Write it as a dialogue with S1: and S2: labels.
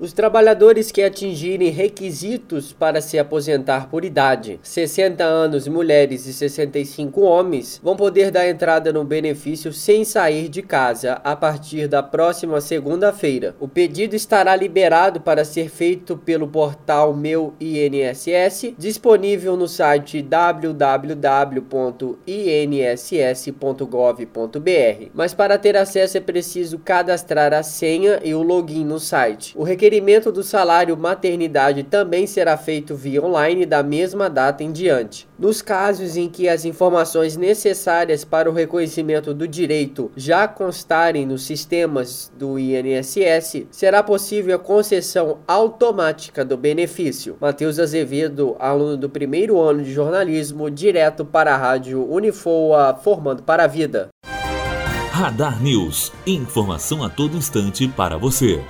S1: Os trabalhadores que atingirem requisitos para se aposentar por idade, 60 anos mulheres e 65 homens, vão poder dar entrada no benefício sem sair de casa a partir da próxima segunda-feira. O pedido estará liberado para ser feito pelo portal Meu INSS, disponível no site www.inss.gov.br. Mas para ter acesso é preciso cadastrar a senha e o login no site. O requerimento requerimento do salário maternidade também será feito via online da mesma data em diante. Nos casos em que as informações necessárias para o reconhecimento do direito já constarem nos sistemas do INSS, será possível a concessão automática do benefício. Matheus Azevedo, aluno do primeiro ano de jornalismo, direto para a Rádio Unifoa, formando para a vida.
S2: Radar News. Informação a todo instante para você.